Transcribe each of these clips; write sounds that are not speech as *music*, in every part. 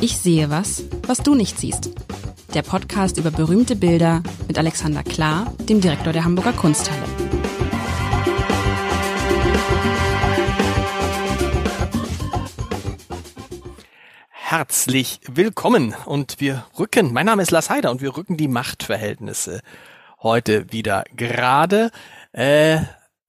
Ich sehe was, was du nicht siehst. Der Podcast über berühmte Bilder mit Alexander Klar, dem Direktor der Hamburger Kunsthalle. Herzlich willkommen und wir rücken, mein Name ist Lars Heider und wir rücken die Machtverhältnisse heute wieder gerade. Äh,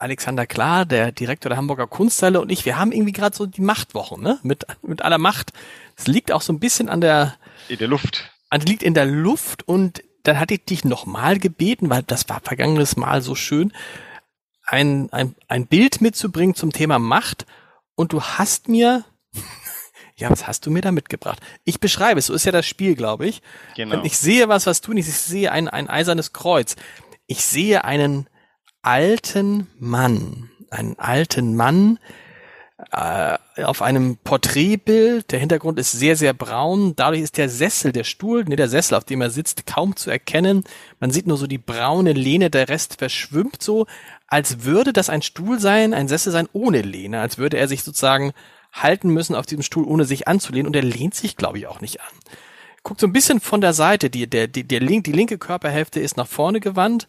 Alexander Klar, der Direktor der Hamburger Kunsthalle und ich, wir haben irgendwie gerade so die Machtwochen, ne? Mit, mit aller Macht. Es liegt auch so ein bisschen an der in der Luft. An, liegt in der Luft und dann hatte ich dich nochmal gebeten, weil das war vergangenes Mal so schön, ein, ein, ein Bild mitzubringen zum Thema Macht und du hast mir *laughs* ja, was hast du mir da mitgebracht? Ich beschreibe es, so ist ja das Spiel, glaube ich. Genau. Und ich sehe was, was du nicht, ich sehe ein, ein eisernes Kreuz. Ich sehe einen alten Mann, einen alten Mann äh, auf einem Porträtbild. Der Hintergrund ist sehr, sehr braun. Dadurch ist der Sessel, der Stuhl, ne, der Sessel, auf dem er sitzt, kaum zu erkennen. Man sieht nur so die braune Lehne, der Rest verschwimmt so, als würde das ein Stuhl sein, ein Sessel sein ohne Lehne, als würde er sich sozusagen halten müssen auf diesem Stuhl, ohne sich anzulehnen. Und er lehnt sich, glaube ich, auch nicht an. Guckt so ein bisschen von der Seite, die, der, die, der link, die linke Körperhälfte ist nach vorne gewandt,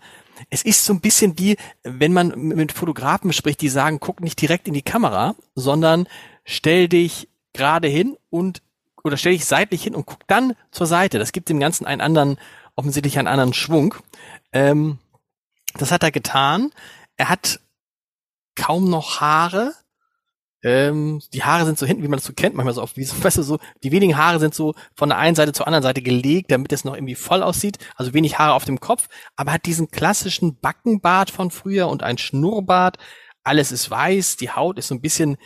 es ist so ein bisschen wie, wenn man mit Fotografen spricht, die sagen, guck nicht direkt in die Kamera, sondern stell dich gerade hin und oder stell dich seitlich hin und guck dann zur Seite. Das gibt dem Ganzen einen anderen, offensichtlich einen anderen Schwung. Ähm, das hat er getan. Er hat kaum noch Haare. Ähm, die Haare sind so hinten, wie man das so kennt, manchmal so auf, wie so, *laughs* weißt du, so, die wenigen Haare sind so von der einen Seite zur anderen Seite gelegt, damit es noch irgendwie voll aussieht. Also wenig Haare auf dem Kopf, aber hat diesen klassischen Backenbart von früher und ein Schnurrbart. Alles ist weiß, die Haut ist so ein bisschen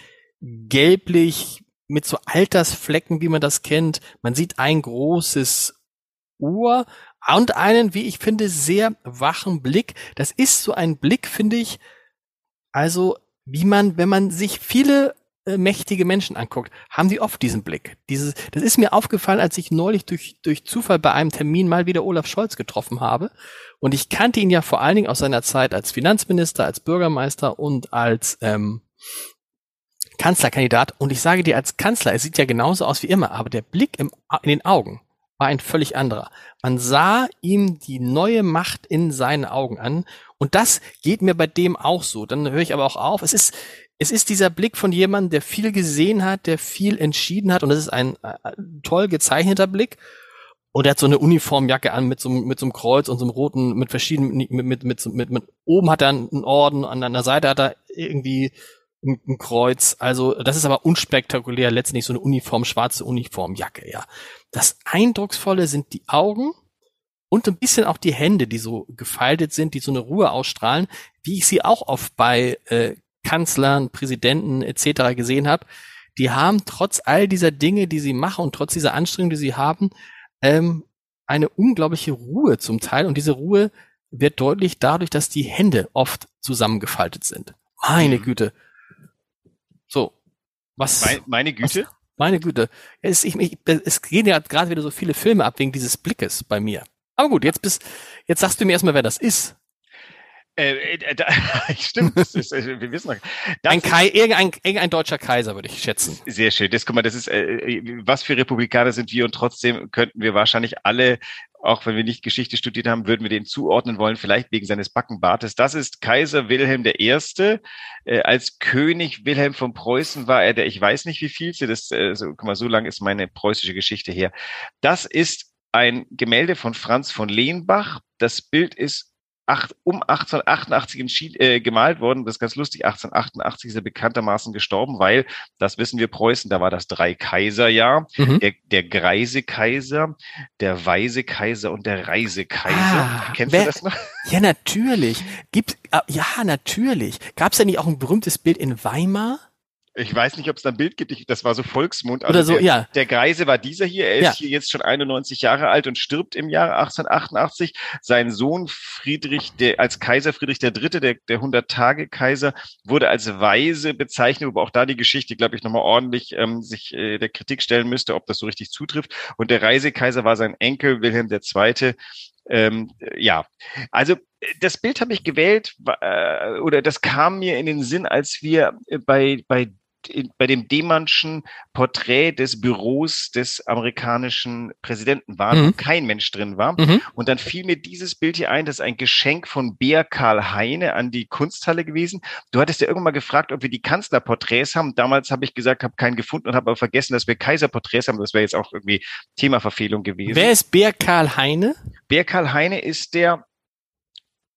gelblich, mit so Altersflecken, wie man das kennt. Man sieht ein großes Ohr und einen, wie ich finde, sehr wachen Blick. Das ist so ein Blick, finde ich, also wie man, wenn man sich viele äh, mächtige Menschen anguckt, haben die oft diesen Blick. Dieses, das ist mir aufgefallen, als ich neulich durch, durch Zufall bei einem Termin mal wieder Olaf Scholz getroffen habe. Und ich kannte ihn ja vor allen Dingen aus seiner Zeit als Finanzminister, als Bürgermeister und als ähm, Kanzlerkandidat. Und ich sage dir, als Kanzler, er sieht ja genauso aus wie immer, aber der Blick im, in den Augen war ein völlig anderer. Man sah ihm die neue Macht in seinen Augen an und das geht mir bei dem auch so. Dann höre ich aber auch auf. Es ist, es ist dieser Blick von jemandem, der viel gesehen hat, der viel entschieden hat und das ist ein äh, toll gezeichneter Blick. Und er hat so eine Uniformjacke an mit so, mit so einem Kreuz und so einem roten, mit verschiedenen, mit, mit, mit, mit, mit oben hat er einen Orden, an der Seite hat er irgendwie ein, ein Kreuz. Also, das ist aber unspektakulär, letztendlich so eine Uniform, schwarze Uniformjacke, ja. Das Eindrucksvolle sind die Augen und ein bisschen auch die Hände, die so gefaltet sind, die so eine Ruhe ausstrahlen, wie ich sie auch oft bei äh, Kanzlern, Präsidenten etc. gesehen habe. Die haben trotz all dieser Dinge, die sie machen und trotz dieser Anstrengung, die sie haben, ähm, eine unglaubliche Ruhe zum Teil. Und diese Ruhe wird deutlich dadurch, dass die Hände oft zusammengefaltet sind. Meine mhm. Güte. So. Was? Meine, meine Güte? Was, meine Güte. Es, ich, ich, es gehen ja gerade wieder so viele Filme ab wegen dieses Blickes bei mir. Aber gut, jetzt bist, jetzt sagst du mir erstmal, wer das ist. Äh, äh, da, *laughs* stimmt, das ist, äh, wir wissen noch. Ein Kai, irgendein, irgendein deutscher Kaiser, würde ich schätzen. Sehr schön. Das, guck mal, das ist, äh, was für Republikaner sind wir und trotzdem könnten wir wahrscheinlich alle, auch wenn wir nicht Geschichte studiert haben, würden wir den zuordnen wollen, vielleicht wegen seines Backenbartes. Das ist Kaiser Wilhelm I. Äh, als König Wilhelm von Preußen war er der, ich weiß nicht wie viel, das, äh, so, guck mal, so lang ist meine preußische Geschichte her. Das ist ein Gemälde von Franz von Lehnbach. Das Bild ist acht, um 1888 äh, gemalt worden. Das ist ganz lustig. 1888 ist er bekanntermaßen gestorben, weil, das wissen wir Preußen, da war das Drei-Kaiser-Jahr. Mhm. Der, der greise Kaiser, der weise Kaiser und der Reisekaiser. Ah, Kennst wer, du das noch? *laughs* Ja, natürlich. Gibt, ah, ja, natürlich. Gab es da nicht auch ein berühmtes Bild in Weimar? Ich weiß nicht, ob es da ein Bild gibt. Ich, das war so Volksmund. Also Oder so, der, ja. Der Greise war dieser hier. Er ist ja. hier jetzt schon 91 Jahre alt und stirbt im Jahre 1888. Sein Sohn Friedrich, der als Kaiser Friedrich III., der, der 100-Tage-Kaiser, wurde als Weise bezeichnet, wobei auch da die Geschichte, glaube ich, nochmal ordentlich ähm, sich äh, der Kritik stellen müsste, ob das so richtig zutrifft. Und der Reisekaiser war sein Enkel Wilhelm II., ähm, ja, also das Bild habe ich gewählt äh, oder das kam mir in den Sinn, als wir bei, bei bei dem Demannschen Porträt des Büros des amerikanischen Präsidenten war, mhm. wo kein Mensch drin war. Mhm. Und dann fiel mir dieses Bild hier ein, das ist ein Geschenk von Bär Karl Heine an die Kunsthalle gewesen. Du hattest ja irgendwann mal gefragt, ob wir die Kanzlerporträts haben. Damals habe ich gesagt, habe keinen gefunden und habe aber vergessen, dass wir Kaiserporträts haben. Das wäre jetzt auch irgendwie Themaverfehlung gewesen. Wer ist Bär Karl Heine? Bär Karl Heine ist der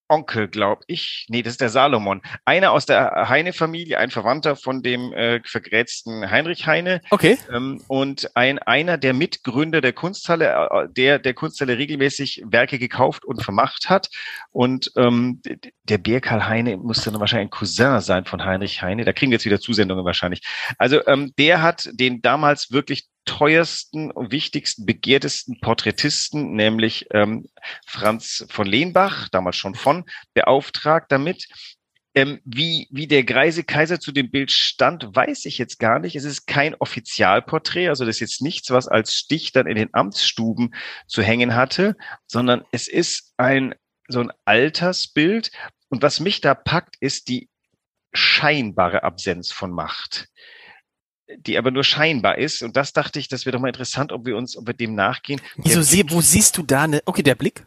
Onkel, glaube ich. Nee, das ist der Salomon. Einer aus der Heine-Familie, ein Verwandter von dem äh, vergrätzten Heinrich Heine. Okay. Ähm, und ein einer der Mitgründer der Kunsthalle, äh, der der Kunsthalle regelmäßig Werke gekauft und vermacht hat. Und ähm, der Bär Karl Heine musste dann wahrscheinlich ein Cousin sein von Heinrich Heine. Da kriegen wir jetzt wieder Zusendungen wahrscheinlich. Also ähm, der hat den damals wirklich teuersten und wichtigsten, begehrtesten Porträtisten, nämlich ähm, Franz von Lehnbach, damals schon von, beauftragt damit. Ähm, wie, wie der greise Kaiser zu dem Bild stand, weiß ich jetzt gar nicht. Es ist kein Offizialporträt, also das ist jetzt nichts, was als Stich dann in den Amtsstuben zu hängen hatte, sondern es ist ein so ein Altersbild. Und was mich da packt, ist die scheinbare Absenz von Macht die aber nur scheinbar ist. Und das dachte ich, das wäre doch mal interessant, ob wir uns, ob wir dem nachgehen. Wieso sie, wo siehst du da eine, okay, der Blick?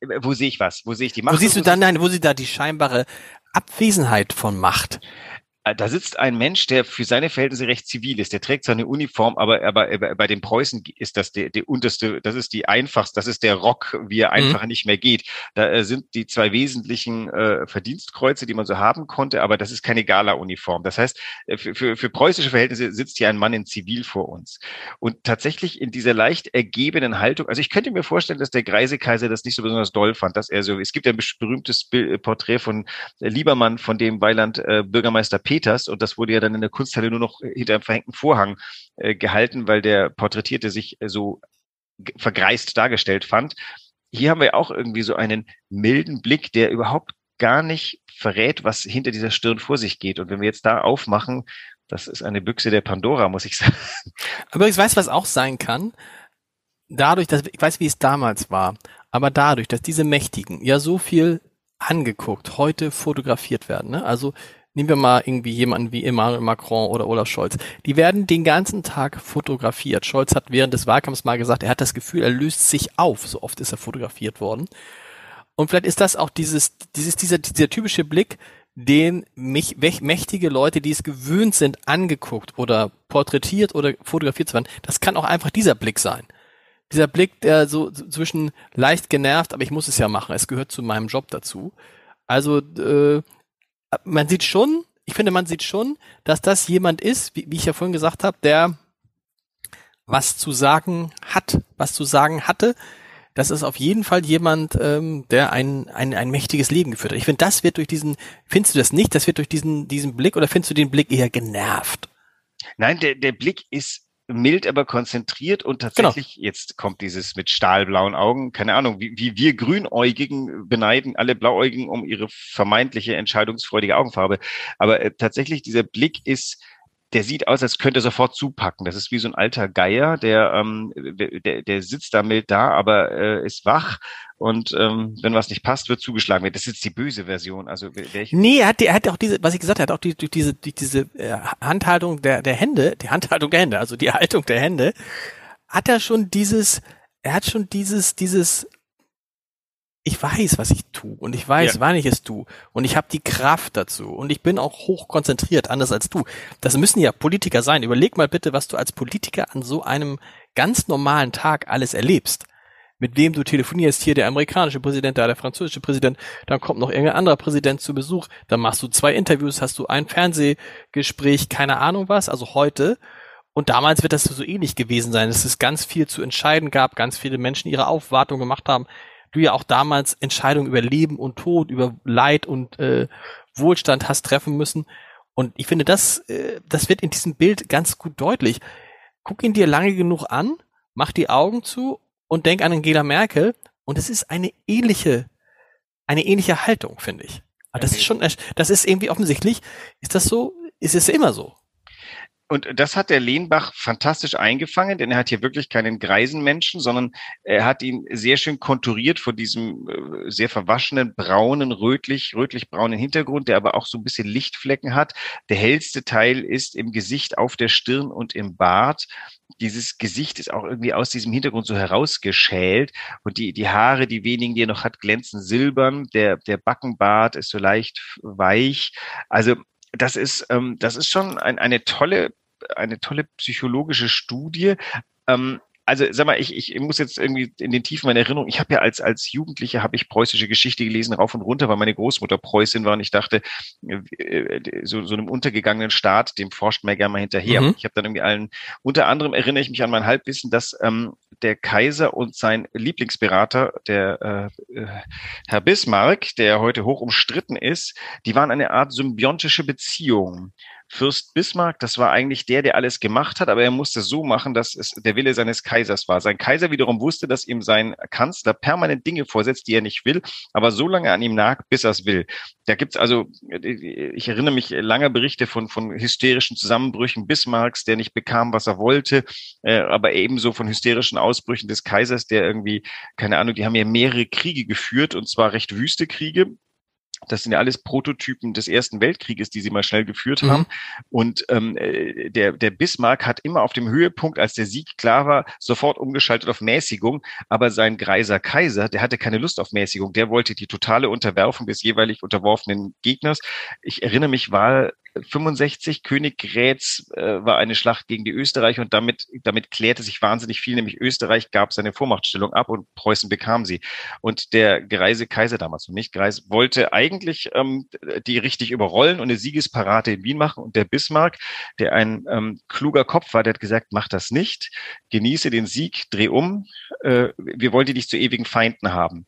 Äh, wo sehe ich was? Wo sehe ich die Macht? Wo siehst du dann, nein, wo sie da die scheinbare Abwesenheit von Macht? Äh, da sitzt ein Mensch, der für seine Verhältnisse recht zivil ist. Der trägt seine Uniform, aber, aber, aber bei den Preußen ist das der, der unterste, das ist die einfachste, das ist der Rock, wie er mhm. einfach mhm. nicht mehr geht. Da äh, sind die zwei wesentlichen äh, Verdienstkreuze, die man so haben konnte, aber das ist keine Gala-Uniform. Das heißt, äh, für, für, für preußische Verhältnisse sitzt hier ein Mann in Zivil vor uns. Und tatsächlich in dieser leicht ergebenen Haltung, also ich könnte mir vorstellen, dass der Greise Kaiser das nicht so besonders doll fand, dass er so, es gibt ein berühmtes Porträt von Liebermann, von dem Weiland äh, Bürgermeister Peters und das wurde ja dann in der Kunsthalle nur noch hinter einem verhängten Vorhang äh, gehalten, weil der Porträtierte sich äh, so vergreist dargestellt fand. Hier haben wir auch irgendwie so einen milden Blick, der überhaupt gar nicht verrät, was hinter dieser Stirn vor sich geht. Und wenn wir jetzt da aufmachen, das ist eine Büchse der Pandora, muss ich *laughs* sagen. Aber ich weiß, was auch sein kann. Dadurch, dass ich weiß, wie es damals war, aber dadurch, dass diese Mächtigen ja so viel angeguckt, heute fotografiert werden. Ne? Also nehmen wir mal irgendwie jemanden wie Emmanuel Macron oder Olaf Scholz. Die werden den ganzen Tag fotografiert. Scholz hat während des Wahlkampfs mal gesagt, er hat das Gefühl, er löst sich auf. So oft ist er fotografiert worden. Und vielleicht ist das auch dieses, dieses, dieser, dieser typische Blick, den mich mächtige Leute, die es gewöhnt sind, angeguckt oder porträtiert oder fotografiert zu werden. Das kann auch einfach dieser Blick sein. Dieser Blick, der so zwischen leicht genervt, aber ich muss es ja machen, es gehört zu meinem Job dazu. Also äh, man sieht schon, ich finde, man sieht schon, dass das jemand ist, wie, wie ich ja vorhin gesagt habe, der was zu sagen hat, was zu sagen hatte. Das ist auf jeden Fall jemand, ähm, der ein, ein, ein mächtiges Leben geführt hat. Ich finde, das wird durch diesen, findest du das nicht, das wird durch diesen, diesen Blick oder findest du den Blick eher genervt? Nein, der, der Blick ist mild, aber konzentriert und genau. tatsächlich, genau. jetzt kommt dieses mit stahlblauen Augen, keine Ahnung, wie, wie wir Grünäugigen beneiden alle Blauäugigen um ihre vermeintliche entscheidungsfreudige Augenfarbe. Aber äh, tatsächlich, dieser Blick ist der sieht aus, als könnte er sofort zupacken. Das ist wie so ein alter Geier, der, ähm, der, der sitzt da mild da, aber äh, ist wach und ähm, wenn was nicht passt, wird zugeschlagen. Das ist jetzt die böse Version. Also welche? Nee, er hat, er hat auch diese, was ich gesagt habe, hat auch die, durch diese, durch diese äh, Handhaltung der, der Hände, die Handhaltung der Hände, also die Haltung der Hände, hat er schon dieses, er hat schon dieses, dieses ich weiß, was ich tue und ich weiß, ja. wann ich es tue und ich habe die Kraft dazu und ich bin auch hoch konzentriert, anders als du. Das müssen ja Politiker sein. Überleg mal bitte, was du als Politiker an so einem ganz normalen Tag alles erlebst. Mit wem du telefonierst, hier der amerikanische Präsident, da der französische Präsident, dann kommt noch irgendein anderer Präsident zu Besuch, dann machst du zwei Interviews, hast du ein Fernsehgespräch, keine Ahnung was, also heute. Und damals wird das so ähnlich gewesen sein, dass es ganz viel zu entscheiden gab, ganz viele Menschen ihre Aufwartung gemacht haben du ja auch damals Entscheidungen über Leben und Tod, über Leid und äh, Wohlstand hast treffen müssen. Und ich finde, das, äh, das wird in diesem Bild ganz gut deutlich. Guck ihn dir lange genug an, mach die Augen zu und denk an Angela Merkel. Und es ist eine ähnliche, eine ähnliche Haltung, finde ich. Aber das ist schon, das ist irgendwie offensichtlich, ist das so, ist es immer so. Und das hat der Lehnbach fantastisch eingefangen, denn er hat hier wirklich keinen greisen Menschen, sondern er hat ihn sehr schön konturiert vor diesem äh, sehr verwaschenen, braunen, rötlich, rötlich-braunen Hintergrund, der aber auch so ein bisschen Lichtflecken hat. Der hellste Teil ist im Gesicht, auf der Stirn und im Bart. Dieses Gesicht ist auch irgendwie aus diesem Hintergrund so herausgeschält und die, die Haare, die wenigen, die er noch hat, glänzen silbern. Der, der Backenbart ist so leicht weich. Also das ist, ähm, das ist schon ein, eine tolle eine tolle psychologische Studie. Ähm, also sag mal, ich, ich muss jetzt irgendwie in den Tiefen meiner Erinnerung, ich habe ja als, als Jugendlicher habe ich preußische Geschichte gelesen, rauf und runter, weil meine Großmutter Preußin war und ich dachte, äh, so, so einem untergegangenen Staat, dem forscht man ja gerne mal hinterher. Mhm. Ich habe dann irgendwie allen, unter anderem erinnere ich mich an mein Halbwissen, dass ähm, der Kaiser und sein Lieblingsberater, der äh, äh Herr Bismarck, der heute hoch umstritten ist, die waren eine Art symbiontische Beziehung. Fürst Bismarck, das war eigentlich der, der alles gemacht hat, aber er musste so machen, dass es der Wille seines Kaisers war. Sein Kaiser wiederum wusste, dass ihm sein Kanzler permanent Dinge vorsetzt, die er nicht will, aber so lange an ihm nagt, bis er es will. Da gibt's also, ich erinnere mich lange Berichte von, von hysterischen Zusammenbrüchen Bismarcks, der nicht bekam, was er wollte, äh, aber ebenso von hysterischen Ausbrüchen des Kaisers, der irgendwie, keine Ahnung, die haben ja mehrere Kriege geführt und zwar recht wüste Kriege das sind ja alles Prototypen des Ersten Weltkrieges, die sie mal schnell geführt haben. Mhm. Und ähm, äh, der, der Bismarck hat immer auf dem Höhepunkt, als der Sieg klar war, sofort umgeschaltet auf Mäßigung. Aber sein greiser Kaiser, der hatte keine Lust auf Mäßigung. Der wollte die totale Unterwerfung des jeweilig unterworfenen Gegners. Ich erinnere mich, war 65 Königgrätz äh, war eine Schlacht gegen die Österreicher und damit, damit klärte sich wahnsinnig viel, nämlich Österreich gab seine Vormachtstellung ab und Preußen bekam sie. Und der greise Kaiser damals und nicht greis wollte eigentlich ähm, die richtig überrollen und eine Siegesparade in Wien machen und der Bismarck, der ein ähm, kluger Kopf war, der hat gesagt, mach das nicht, genieße den Sieg, dreh um, äh, wir wollen die nicht zu ewigen Feinden haben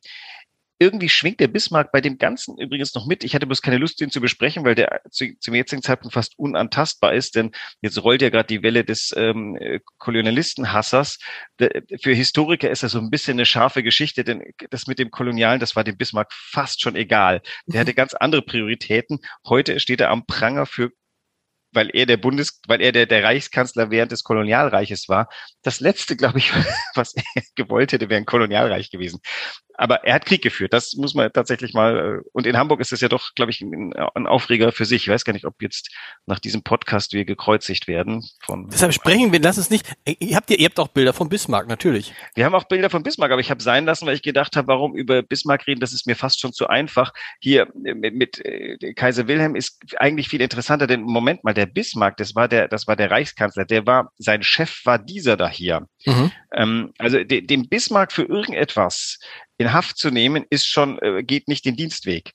irgendwie schwingt der Bismarck bei dem Ganzen übrigens noch mit. Ich hatte bloß keine Lust, den zu besprechen, weil der zu, zum jetzigen Zeitpunkt fast unantastbar ist, denn jetzt rollt ja gerade die Welle des ähm, Kolonialistenhassers. Für Historiker ist das so ein bisschen eine scharfe Geschichte, denn das mit dem Kolonialen, das war dem Bismarck fast schon egal. Der hatte mhm. ganz andere Prioritäten. Heute steht er am Pranger für weil er der Bundes, weil er der, der Reichskanzler während des Kolonialreiches war. Das letzte, glaube ich, *laughs* was er gewollt hätte, wäre ein Kolonialreich gewesen aber er hat Krieg geführt. Das muss man tatsächlich mal. Äh, und in Hamburg ist es ja doch, glaube ich, ein, ein, Aufreger für sich. Ich weiß gar nicht, ob jetzt nach diesem Podcast wir gekreuzigt werden. Von Deshalb sprechen wir, lass es nicht. Ihr habt, ihr habt auch Bilder von Bismarck, natürlich. Wir haben auch Bilder von Bismarck, aber ich habe sein lassen, weil ich gedacht habe, warum über Bismarck reden, das ist mir fast schon zu einfach. Hier mit, mit äh, Kaiser Wilhelm ist eigentlich viel interessanter, denn Moment mal, der Bismarck, das war der, das war der Reichskanzler, der war, sein Chef war dieser da hier. Mhm. Ähm, also de, dem Bismarck für irgendetwas in Haft zu nehmen, ist schon, äh, geht nicht den Dienstweg.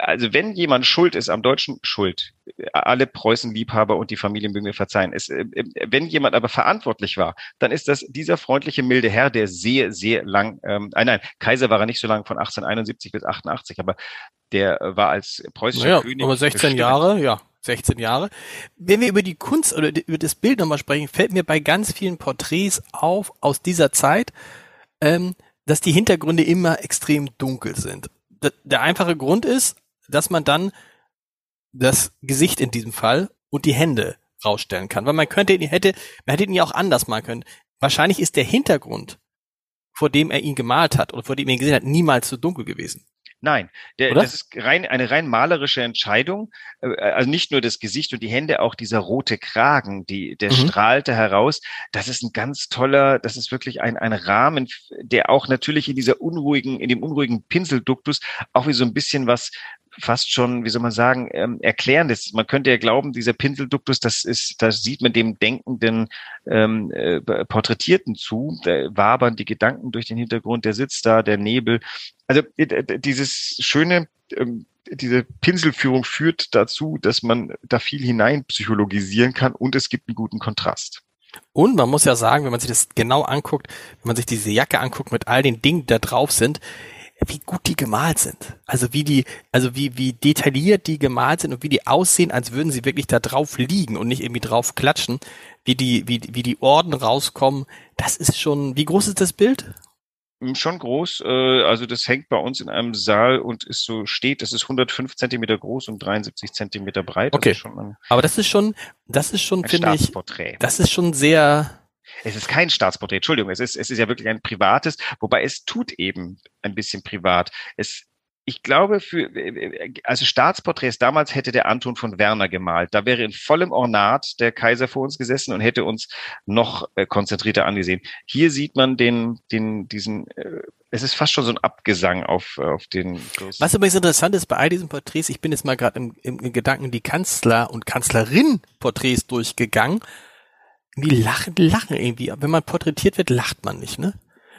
Also wenn jemand schuld ist am deutschen Schuld, alle Preußen-Liebhaber und die Familie mögen mir verzeihen. Es, äh, äh, wenn jemand aber verantwortlich war, dann ist das dieser freundliche, milde Herr, der sehr, sehr lang, ähm, nein, nein, Kaiser war er nicht so lang von 1871 bis 88, aber der war als preußischer naja, König. Aber 16 bestimmt. Jahre, ja. 16 Jahre. Wenn wir über die Kunst oder über das Bild nochmal sprechen, fällt mir bei ganz vielen Porträts auf aus dieser Zeit, ähm, dass die Hintergründe immer extrem dunkel sind. Der einfache Grund ist, dass man dann das Gesicht in diesem Fall und die Hände rausstellen kann. Weil man könnte ihn hätte, man hätte ihn ja auch anders machen können. Wahrscheinlich ist der Hintergrund, vor dem er ihn gemalt hat oder vor dem er ihn gesehen hat, niemals so dunkel gewesen. Nein, der, das ist rein, eine rein malerische Entscheidung. Äh, also nicht nur das Gesicht und die Hände, auch dieser rote Kragen, die, der mhm. strahlte heraus. Das ist ein ganz toller, das ist wirklich ein, ein Rahmen, der auch natürlich in dieser unruhigen, in dem unruhigen Pinselduktus auch wie so ein bisschen was fast schon, wie soll man sagen, ähm, erklärendes. Man könnte ja glauben, dieser Pinselduktus, das ist, das sieht man dem denkenden ähm, äh, Porträtierten zu. Da wabern die Gedanken durch den Hintergrund, der sitzt da, der Nebel. Also äh, dieses schöne, ähm, diese Pinselführung führt dazu, dass man da viel hinein psychologisieren kann und es gibt einen guten Kontrast. Und man muss ja sagen, wenn man sich das genau anguckt, wenn man sich diese Jacke anguckt mit all den Dingen, die da drauf sind, wie gut die gemalt sind. Also wie die, also wie, wie detailliert die gemalt sind und wie die aussehen, als würden sie wirklich da drauf liegen und nicht irgendwie drauf klatschen, wie die, wie, wie die Orden rauskommen. Das ist schon, wie groß ist das Bild? Hm, schon groß. Äh, also das hängt bei uns in einem Saal und ist so steht. Das ist 105 Zentimeter groß und 73 Zentimeter breit. Okay. Aber das ist schon, das ist schon, finde ich, das ist schon sehr. Es ist kein Staatsporträt, Entschuldigung, es ist, es ist ja wirklich ein privates, wobei es tut eben ein bisschen privat. Es ich glaube, für, also Staatsporträts damals hätte der Anton von Werner gemalt. Da wäre in vollem Ornat der Kaiser vor uns gesessen und hätte uns noch äh, konzentrierter angesehen. Hier sieht man den, den, diesen, äh, es ist fast schon so ein Abgesang auf, auf den. Was übrigens interessant ist bei all diesen Porträts, ich bin jetzt mal gerade im, im, Gedanken die Kanzler und Kanzlerin-Porträts durchgegangen. Die lachen, lachen irgendwie. Wenn man porträtiert wird, lacht man nicht, ne?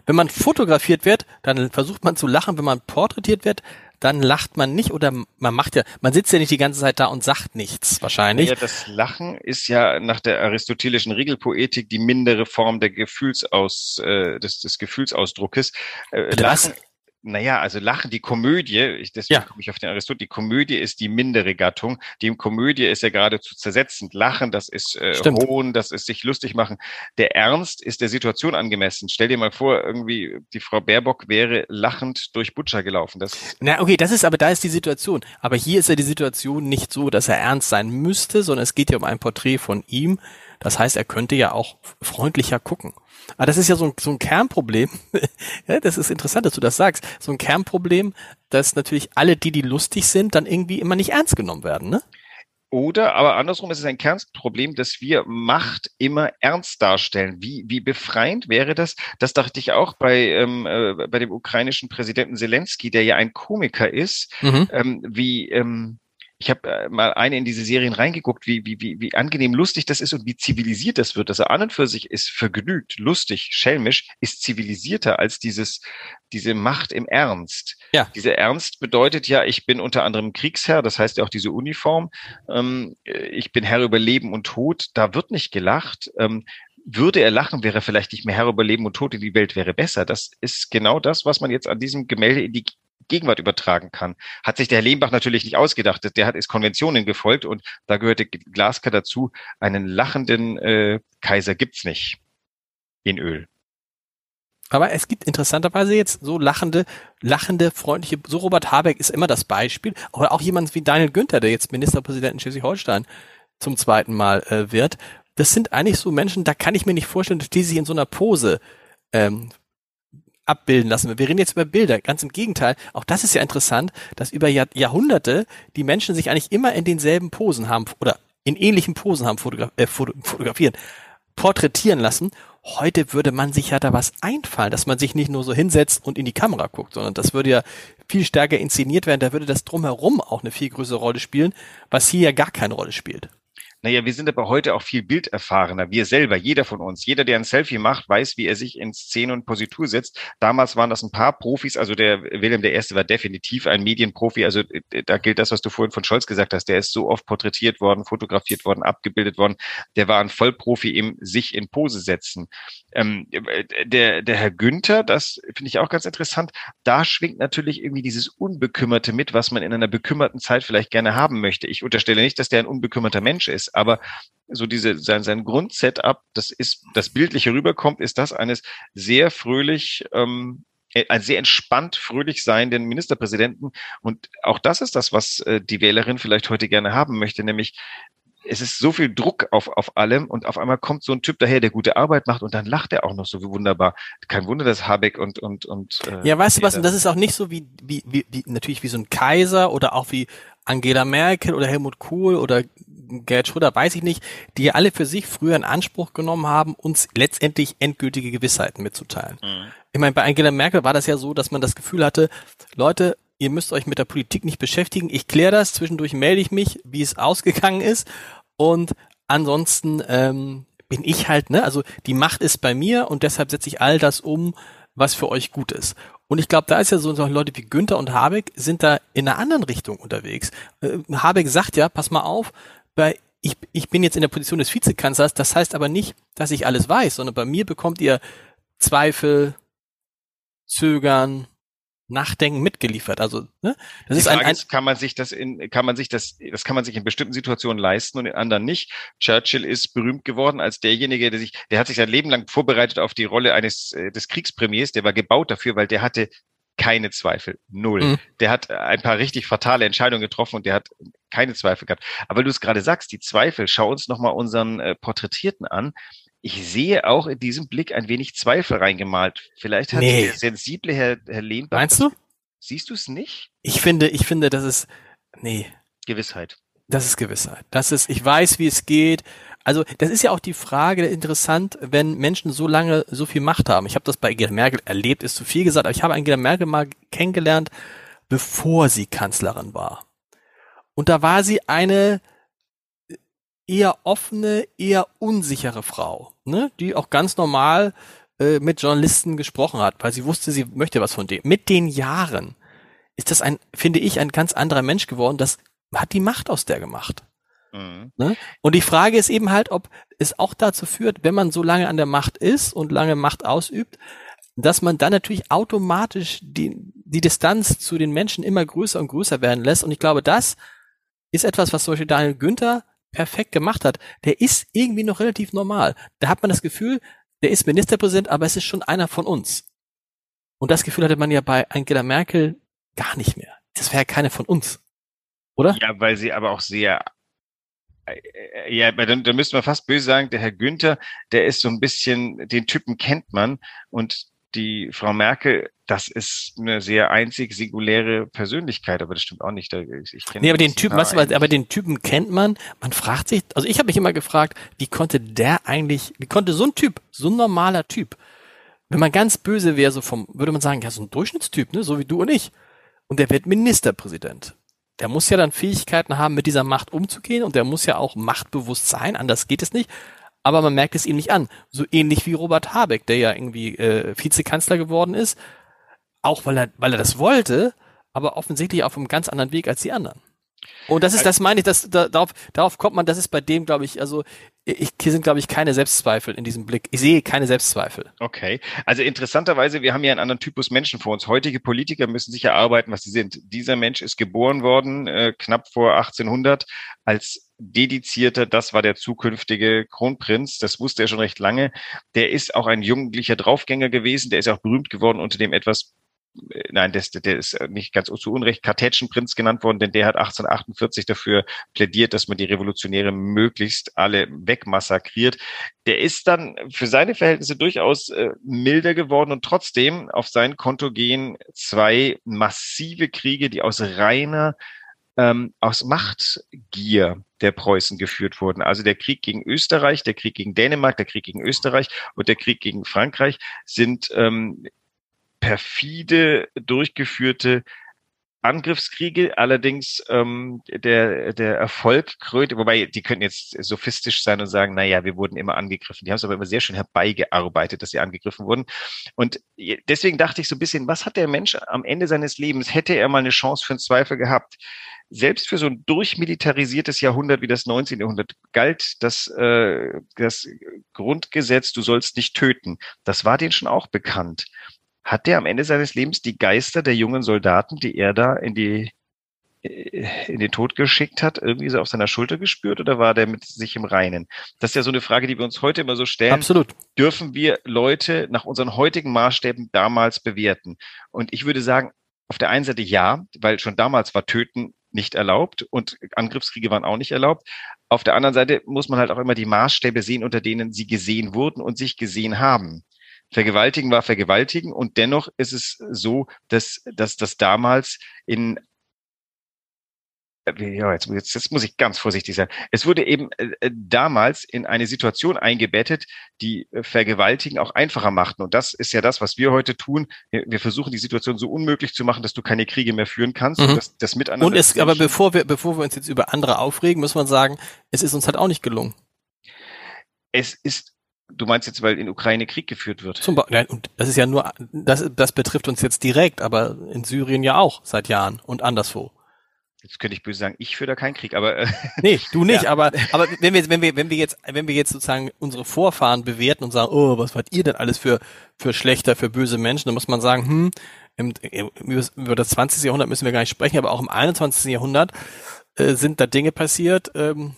Wenn man fotografiert wird, dann versucht man zu lachen. Wenn man porträtiert wird, dann lacht man nicht oder man macht ja, man sitzt ja nicht die ganze Zeit da und sagt nichts wahrscheinlich. Ja, das Lachen ist ja nach der aristotelischen Regelpoetik die mindere Form der Gefühlsaus, äh, des, des Gefühlsausdruckes. Äh, Lachen, naja, also Lachen, die Komödie, ich, deswegen ja. komme ich auf den Aristoteles, die Komödie ist die mindere Gattung. Die Komödie ist ja geradezu zersetzend. Lachen, das ist äh, Hohn, das ist sich lustig machen. Der Ernst ist der Situation angemessen. Stell dir mal vor, irgendwie die Frau Baerbock wäre lachend durch Butcher gelaufen. Das Na, okay, das ist aber, da ist die Situation. Aber hier ist ja die Situation nicht so, dass er ernst sein müsste, sondern es geht ja um ein Porträt von ihm. Das heißt, er könnte ja auch freundlicher gucken. Aber das ist ja so ein, so ein Kernproblem. *laughs* ja, das ist interessant, dass du das sagst. So ein Kernproblem, dass natürlich alle die, die lustig sind, dann irgendwie immer nicht ernst genommen werden, ne? Oder, aber andersrum ist es ein Kernproblem, dass wir Macht immer ernst darstellen. Wie, wie befreiend wäre das? Das dachte ich auch bei, ähm, äh, bei dem ukrainischen Präsidenten Zelensky, der ja ein Komiker ist, mhm. ähm, wie, ähm, ich habe äh, mal eine in diese Serien reingeguckt, wie, wie, wie, wie angenehm lustig das ist und wie zivilisiert das wird. Also an und für sich ist vergnügt, lustig, schelmisch, ist zivilisierter als dieses, diese Macht im Ernst. Ja. Diese Ernst bedeutet ja, ich bin unter anderem Kriegsherr, das heißt ja auch diese Uniform. Ähm, ich bin Herr über Leben und Tod. Da wird nicht gelacht. Ähm, würde er lachen, wäre er vielleicht nicht mehr Herr über Leben und Tod, die Welt wäre besser. Das ist genau das, was man jetzt an diesem Gemälde in die Gegenwart übertragen kann. Hat sich der Herr Lehmbach natürlich nicht ausgedacht. Der hat ist Konventionen gefolgt und da gehörte Glasker dazu. Einen lachenden äh, Kaiser gibt's nicht in Öl. Aber es gibt interessanterweise jetzt so lachende, lachende, freundliche, so Robert Habeck ist immer das Beispiel. Oder auch jemand wie Daniel Günther, der jetzt Ministerpräsident in Schleswig-Holstein zum zweiten Mal äh, wird. Das sind eigentlich so Menschen, da kann ich mir nicht vorstellen, dass die sich in so einer Pose ähm, abbilden lassen. Wir reden jetzt über Bilder. Ganz im Gegenteil. Auch das ist ja interessant, dass über Jahr, Jahrhunderte die Menschen sich eigentlich immer in denselben Posen haben oder in ähnlichen Posen haben fotograf äh, fotografieren, porträtieren lassen. Heute würde man sich ja da was einfallen, dass man sich nicht nur so hinsetzt und in die Kamera guckt, sondern das würde ja viel stärker inszeniert werden. Da würde das drumherum auch eine viel größere Rolle spielen, was hier ja gar keine Rolle spielt. Naja, wir sind aber heute auch viel bilderfahrener. Wir selber, jeder von uns. Jeder, der ein Selfie macht, weiß, wie er sich in Szene und Positur setzt. Damals waren das ein paar Profis. Also der Wilhelm I. war definitiv ein Medienprofi. Also äh, da gilt das, was du vorhin von Scholz gesagt hast. Der ist so oft porträtiert worden, fotografiert worden, abgebildet worden. Der war ein Vollprofi im sich in Pose setzen. Ähm, der, der Herr Günther, das finde ich auch ganz interessant. Da schwingt natürlich irgendwie dieses Unbekümmerte mit, was man in einer bekümmerten Zeit vielleicht gerne haben möchte. Ich unterstelle nicht, dass der ein unbekümmerter Mensch ist aber so diese, sein, sein Grundsetup, das ist, das bildliche rüberkommt, ist das eines sehr fröhlich, ähm, äh, ein sehr entspannt, fröhlich seienden Ministerpräsidenten. Und auch das ist das, was äh, die Wählerin vielleicht heute gerne haben möchte, nämlich es ist so viel Druck auf, auf allem und auf einmal kommt so ein Typ daher, der gute Arbeit macht und dann lacht er auch noch so wie wunderbar. Kein Wunder, dass Habeck und und und äh, ja, weißt du was? Und das ist auch nicht so wie wie, wie wie natürlich wie so ein Kaiser oder auch wie Angela Merkel oder Helmut Kohl oder Gerhard Schröder, weiß ich nicht, die alle für sich früher in Anspruch genommen haben, uns letztendlich endgültige Gewissheiten mitzuteilen. Mhm. Ich meine, bei Angela Merkel war das ja so, dass man das Gefühl hatte, Leute, ihr müsst euch mit der Politik nicht beschäftigen, ich kläre das, zwischendurch melde ich mich, wie es ausgegangen ist und ansonsten ähm, bin ich halt, ne, also die Macht ist bei mir und deshalb setze ich all das um, was für euch gut ist. Und ich glaube, da ist ja so, so Leute wie Günther und Habeck sind da in einer anderen Richtung unterwegs. Äh, Habeck sagt ja, pass mal auf, bei ich, ich bin jetzt in der Position des Vizekanzlers, das heißt aber nicht, dass ich alles weiß, sondern bei mir bekommt ihr Zweifel, Zögern, Nachdenken mitgeliefert. Also, ne? Das Die ist ein, ein ist, kann man sich das in, kann man sich das, das kann man sich in bestimmten Situationen leisten und in anderen nicht. Churchill ist berühmt geworden als derjenige, der sich, der hat sich sein Leben lang vorbereitet auf die Rolle eines äh, des Kriegspremiers. Der war gebaut dafür, weil der hatte keine Zweifel, null. Mhm. Der hat ein paar richtig fatale Entscheidungen getroffen und der hat keine Zweifel gehabt. Aber du es gerade sagst, die Zweifel, schau uns nochmal unseren äh, Porträtierten an ich sehe auch in diesem Blick ein wenig Zweifel reingemalt. Vielleicht hat nee. der sensible Herr, Herr Lehnbach. Meinst du? Siehst du es nicht? Ich finde, ich finde, das ist, nee. Gewissheit. Das ist Gewissheit. Das ist, ich weiß, wie es geht. Also, das ist ja auch die Frage interessant, wenn Menschen so lange so viel Macht haben. Ich habe das bei Angela Merkel erlebt, ist zu viel gesagt, aber ich habe Angela Merkel mal kennengelernt, bevor sie Kanzlerin war. Und da war sie eine eher offene, eher unsichere Frau, ne? die auch ganz normal äh, mit Journalisten gesprochen hat, weil sie wusste, sie möchte was von dem. Mit den Jahren ist das ein, finde ich, ein ganz anderer Mensch geworden. Das hat die Macht aus der gemacht. Mhm. Ne? Und die Frage ist eben halt, ob es auch dazu führt, wenn man so lange an der Macht ist und lange Macht ausübt, dass man dann natürlich automatisch die, die Distanz zu den Menschen immer größer und größer werden lässt. Und ich glaube, das ist etwas, was zum Beispiel Daniel Günther perfekt gemacht hat, der ist irgendwie noch relativ normal. Da hat man das Gefühl, der ist Ministerpräsident, aber es ist schon einer von uns. Und das Gefühl hatte man ja bei Angela Merkel gar nicht mehr. Das wäre ja keine von uns. Oder? Ja, weil sie aber auch sehr äh, ja, dann, dann müsste man fast böse sagen, der Herr Günther, der ist so ein bisschen, den Typen kennt man und die Frau Merkel, das ist eine sehr einzig singuläre Persönlichkeit, aber das stimmt auch nicht. Ich nee, aber den Typen, was, aber den Typen kennt man. Man fragt sich, also ich habe mich immer gefragt, wie konnte der eigentlich, wie konnte so ein Typ, so ein normaler Typ, wenn man ganz böse wäre, so vom, würde man sagen, ja, so ein Durchschnittstyp, ne, so wie du und ich. Und der wird Ministerpräsident. Der muss ja dann Fähigkeiten haben, mit dieser Macht umzugehen und der muss ja auch machtbewusst sein, anders geht es nicht aber man merkt es ihm nicht an. So ähnlich wie Robert Habeck, der ja irgendwie äh, Vizekanzler geworden ist, auch weil er, weil er das wollte, aber offensichtlich auf einem ganz anderen Weg als die anderen. Und das ist, das meine ich, das, da, darauf, darauf kommt man, das ist bei dem, glaube ich, also ich, hier sind, glaube ich, keine Selbstzweifel in diesem Blick. Ich sehe keine Selbstzweifel. Okay. Also interessanterweise, wir haben ja einen anderen Typus Menschen vor uns. Heutige Politiker müssen sich erarbeiten, was sie sind. Dieser Mensch ist geboren worden, äh, knapp vor 1800, als dedizierter, das war der zukünftige Kronprinz, das wusste er schon recht lange. Der ist auch ein jugendlicher Draufgänger gewesen, der ist auch berühmt geworden unter dem etwas nein, das, der ist nicht ganz zu Unrecht Kartätschenprinz genannt worden, denn der hat 1848 dafür plädiert, dass man die Revolutionäre möglichst alle wegmassakriert. Der ist dann für seine Verhältnisse durchaus äh, milder geworden und trotzdem auf sein Konto gehen zwei massive Kriege, die aus reiner ähm, aus Machtgier der Preußen geführt wurden. Also der Krieg gegen Österreich, der Krieg gegen Dänemark, der Krieg gegen Österreich und der Krieg gegen Frankreich sind ähm, perfide durchgeführte Angriffskriege, allerdings ähm, der, der Erfolg krönt, wobei die könnten jetzt sophistisch sein und sagen, naja, wir wurden immer angegriffen. Die haben es aber immer sehr schön herbeigearbeitet, dass sie angegriffen wurden. Und deswegen dachte ich so ein bisschen, was hat der Mensch am Ende seines Lebens? Hätte er mal eine Chance für einen Zweifel gehabt? Selbst für so ein durchmilitarisiertes Jahrhundert wie das 19. Jahrhundert galt das, äh, das Grundgesetz, du sollst nicht töten. Das war denen schon auch bekannt hat der am Ende seines Lebens die Geister der jungen Soldaten, die er da in die äh, in den Tod geschickt hat, irgendwie so auf seiner Schulter gespürt oder war der mit sich im Reinen? Das ist ja so eine Frage, die wir uns heute immer so stellen. Absolut. Dürfen wir Leute nach unseren heutigen Maßstäben damals bewerten? Und ich würde sagen, auf der einen Seite ja, weil schon damals war Töten nicht erlaubt und Angriffskriege waren auch nicht erlaubt. Auf der anderen Seite muss man halt auch immer die Maßstäbe sehen, unter denen sie gesehen wurden und sich gesehen haben. Vergewaltigen war Vergewaltigen und dennoch ist es so, dass, dass das damals in äh, ja, jetzt, jetzt, jetzt muss ich ganz vorsichtig sein. Es wurde eben äh, äh, damals in eine Situation eingebettet, die äh, Vergewaltigen auch einfacher machten. Und das ist ja das, was wir heute tun. Wir, wir versuchen die Situation so unmöglich zu machen, dass du keine Kriege mehr führen kannst mhm. und das, das Miteinander. Und es, aber bevor wir, bevor wir uns jetzt über andere aufregen, muss man sagen, es ist uns halt auch nicht gelungen. Es ist Du meinst jetzt, weil in Ukraine Krieg geführt wird? Zum Beispiel, nein, und das ist ja nur, das, das betrifft uns jetzt direkt, aber in Syrien ja auch seit Jahren und anderswo. Jetzt könnte ich böse sagen, ich führe da keinen Krieg, aber äh, *laughs* nee, du nicht. Ja. Aber *laughs* aber wenn wir wenn wir wenn wir jetzt wenn wir jetzt sozusagen unsere Vorfahren bewerten und sagen, oh, was wart ihr denn alles für für schlechter, für böse Menschen, dann muss man sagen, hm, im, über das 20. Jahrhundert müssen wir gar nicht sprechen, aber auch im 21. Jahrhundert äh, sind da Dinge passiert. Ähm,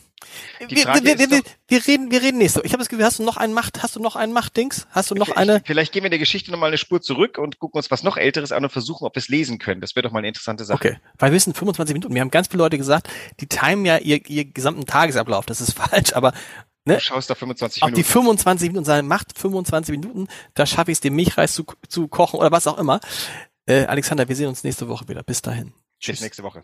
wir, wir, wir, wir, reden, wir reden nächste. Ich habe das Gefühl, hast du noch einen Macht, hast du noch einen Machtdings? Hast du noch vielleicht, eine? Vielleicht gehen wir in der Geschichte nochmal eine Spur zurück und gucken uns was noch Älteres an und versuchen, ob wir es lesen können. Das wäre doch mal eine interessante Sache. Okay, weil wir sind 25 Minuten. Mir haben ganz viele Leute gesagt, die timen ja ihr, ihr gesamten Tagesablauf. Das ist *laughs* falsch, aber Ne? Du schaust da 25 Minuten. Auch die 25 Minuten sagen, macht 25 Minuten, da schaffe ich es, den Milchreis zu, zu kochen oder was auch immer. Äh, Alexander, wir sehen uns nächste Woche wieder. Bis dahin. Tschüss. Bis nächste Woche.